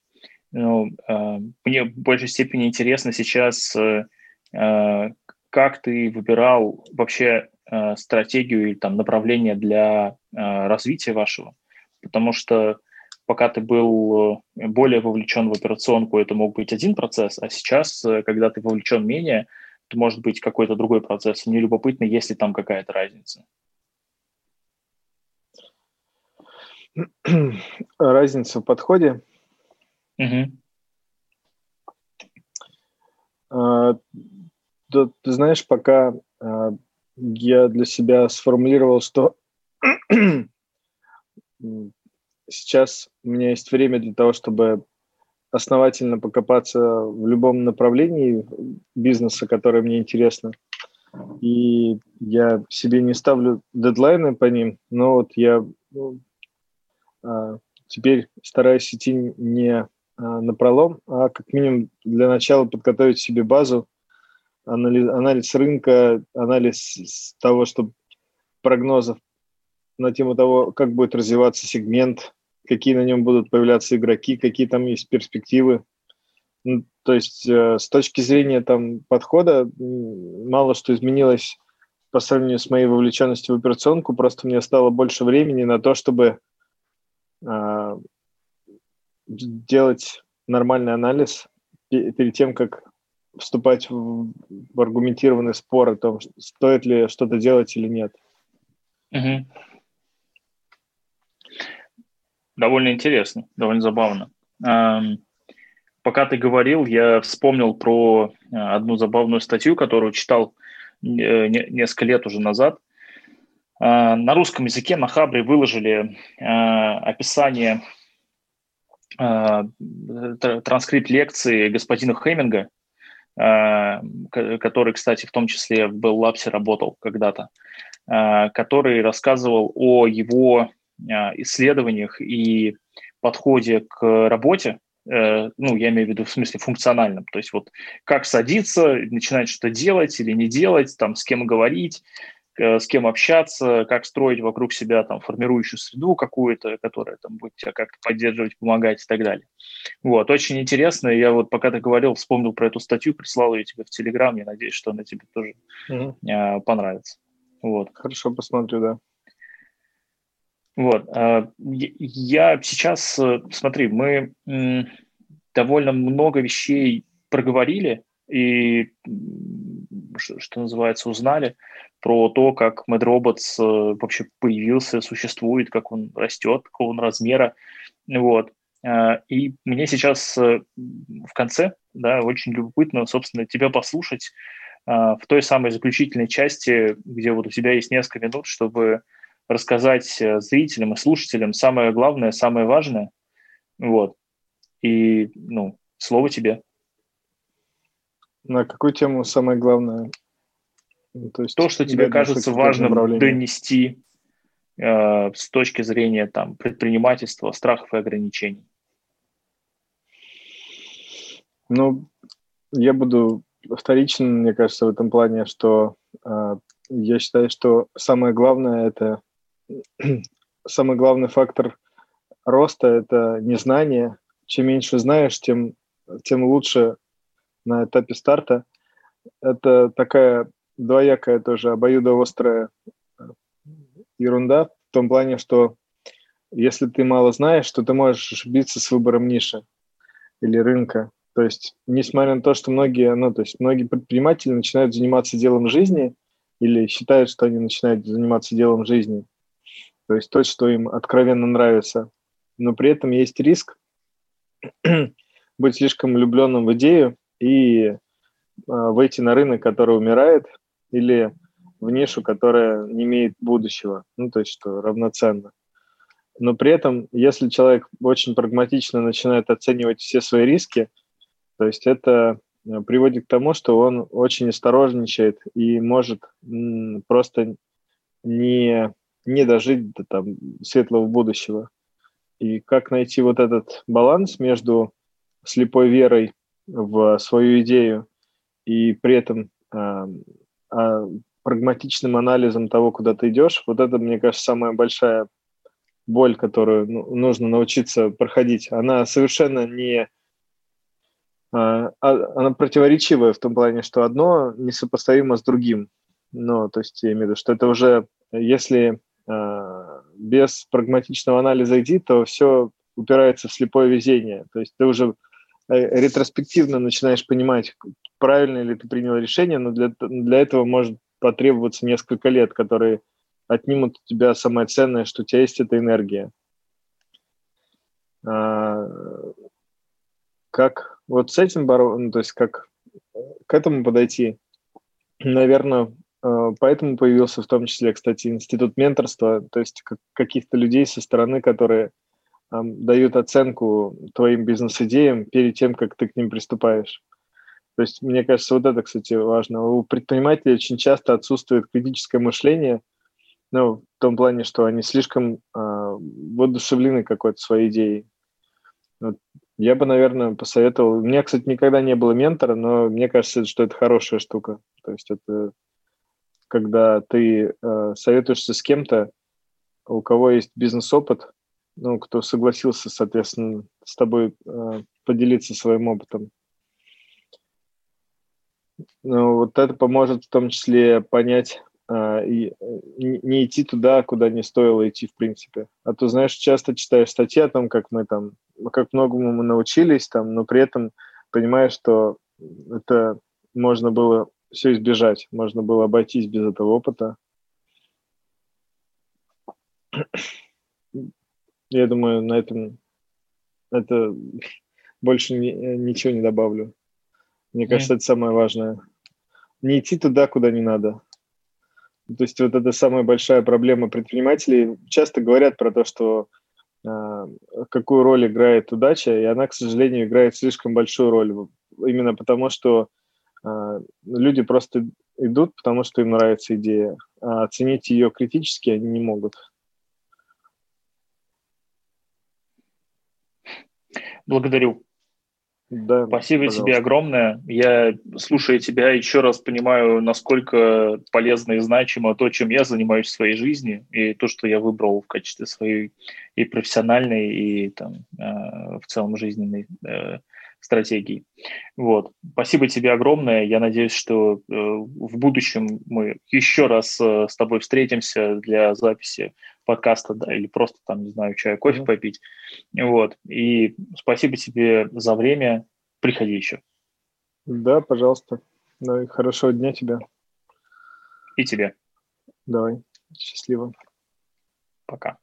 ну, э, мне в большей степени интересно сейчас, э, э, как ты выбирал вообще э, стратегию или там направление для развития вашего, потому что пока ты был э, более вовлечен в операционку, это мог быть один процесс, а сейчас, э, когда ты вовлечен менее, это может быть какой-то другой процесс. Мне любопытно, есть ли там какая-то разница. Разница в подходе? Угу. А, да, ты знаешь, пока а, я для себя сформулировал, что сейчас у меня есть время для того, чтобы основательно покопаться в любом направлении бизнеса, которое мне интересно. И я себе не ставлю дедлайны по ним, но вот я ну, а, теперь стараюсь идти не а, на пролом, а как минимум для начала подготовить себе базу, анализ, анализ рынка, анализ того, что прогнозов на тему того, как будет развиваться сегмент, какие на нем будут появляться игроки, какие там есть перспективы. Ну, то есть э, с точки зрения там подхода мало что изменилось по сравнению с моей вовлеченностью в операционку, просто мне стало больше времени на то, чтобы э, делать нормальный анализ перед тем, как вступать в, в аргументированный спор о том, стоит ли что-то делать или нет. Угу. Довольно интересно, довольно забавно. Пока ты говорил, я вспомнил про э, одну забавную статью, которую читал э, несколько лет уже назад. А, на русском языке на Хабре выложили э, описание транскрипт лекции господина Хеминга, который, кстати, в том числе в Labs работал когда-то, который рассказывал о его исследованиях и подходе к работе, э, ну, я имею в виду в смысле функциональном, то есть вот как садиться, начинать что-то делать или не делать, там, с кем говорить, э, с кем общаться, как строить вокруг себя там формирующую среду какую-то, которая там будет тебя как-то поддерживать, помогать и так далее. Вот, очень интересно. Я вот пока ты говорил, вспомнил про эту статью, прислал ее тебе в Телеграм. Я надеюсь, что она тебе тоже mm-hmm. понравится. Вот. Хорошо, посмотрю, да. Вот. А, я сейчас, э, смотри, мы довольно много вещей проговорили и, что называется, узнали про то, как MadRobots э, вообще появился, существует, как он растет, какого он размера. Вот. А, и мне сейчас э, в конце, да, очень любопытно, собственно, тебя послушать а, в той самой заключительной части, где вот у тебя есть несколько минут, чтобы рассказать э, зрителям и слушателям самое главное, самое важное. Вот. И, ну, слово тебе. На какую тему самое главное? Ну, то, есть, То что тебе кажется важным донести э, с точки зрения там, предпринимательства, страхов и ограничений. Ну, я буду вторичен, мне кажется, в этом плане, что э, я считаю, что самое главное – это самый главный фактор роста – это незнание. Чем меньше знаешь, тем, тем лучше на этапе старта. Это такая двоякая тоже обоюдоострая э, ерунда в том плане, что если ты мало знаешь, то ты можешь биться с выбором ниши или рынка. То есть, несмотря на то, что многие, ну, то есть многие предприниматели начинают заниматься делом жизни или считают, что они начинают заниматься делом жизни – то есть то, что им откровенно нравится. Но при этом есть риск быть слишком влюбленным в идею и э, выйти на рынок, который умирает, или в нишу, которая не имеет будущего, ну, то есть что равноценно. Но при этом, если человек очень прагматично начинает оценивать все свои риски, то есть это э, приводит к тому, что он очень осторожничает и может просто не не дожить до там, светлого будущего. И как найти вот этот баланс между слепой верой в свою идею и при этом э, э, прагматичным анализом того, куда ты идешь, вот это, мне кажется, самая большая боль, которую ну, нужно научиться проходить. Она совершенно не а, она противоречивая в том плане, что одно несопоставимо с другим. Ну, то есть я имею в виду, что это уже, если э, без прагматичного анализа идти, то все упирается в слепое везение. То есть ты уже э, ретроспективно начинаешь понимать, правильно ли ты принял решение, но для, для этого может потребоваться несколько лет, которые отнимут у тебя самое ценное, что у тебя есть эта энергия. А, как вот с этим бороться, ну, то есть как к этому подойти? Наверное, поэтому появился в том числе, кстати, институт менторства, то есть каких-то людей со стороны, которые дают оценку твоим бизнес-идеям перед тем, как ты к ним приступаешь. То есть, мне кажется, вот это, кстати, важно. У предпринимателей очень часто отсутствует критическое мышление, ну, в том плане, что они слишком э, воодушевлены какой-то своей идеей. Вот. Я бы, наверное, посоветовал... У меня, кстати, никогда не было ментора, но мне кажется, что это хорошая штука. То есть это когда ты э, советуешься с кем-то, у кого есть бизнес-опыт, ну, кто согласился, соответственно, с тобой э, поделиться своим опытом. Ну, вот это поможет в том числе понять а, и не идти туда, куда не стоило идти в принципе. А то, знаешь, часто читаешь статьи о том, как мы там, как многому мы научились там, но при этом понимаешь, что это можно было все избежать, можно было обойтись без этого опыта. Я думаю, на этом это больше ни, ничего не добавлю. Мне кажется, это самое важное. Не идти туда, куда не надо. То есть вот это самая большая проблема предпринимателей. Часто говорят про то, что э, какую роль играет удача, и она, к сожалению, играет слишком большую роль. Именно потому, что люди просто идут, потому что им нравится идея, а оценить ее критически они не могут. Благодарю. Да, Спасибо пожалуйста. тебе огромное. Я, слушая тебя, еще раз понимаю, насколько полезно и значимо то, чем я занимаюсь в своей жизни, и то, что я выбрал в качестве своей и профессиональной, и там, э, в целом жизненной э, стратегии. Вот. Спасибо тебе огромное. Я надеюсь, что э, в будущем мы еще раз э, с тобой встретимся для записи подкаста, да, или просто там, не знаю, чай, кофе попить. Вот. И спасибо тебе за время. Приходи еще. Да, пожалуйста. Ну и хорошего дня тебе. И тебе. Давай. Счастливо. Пока.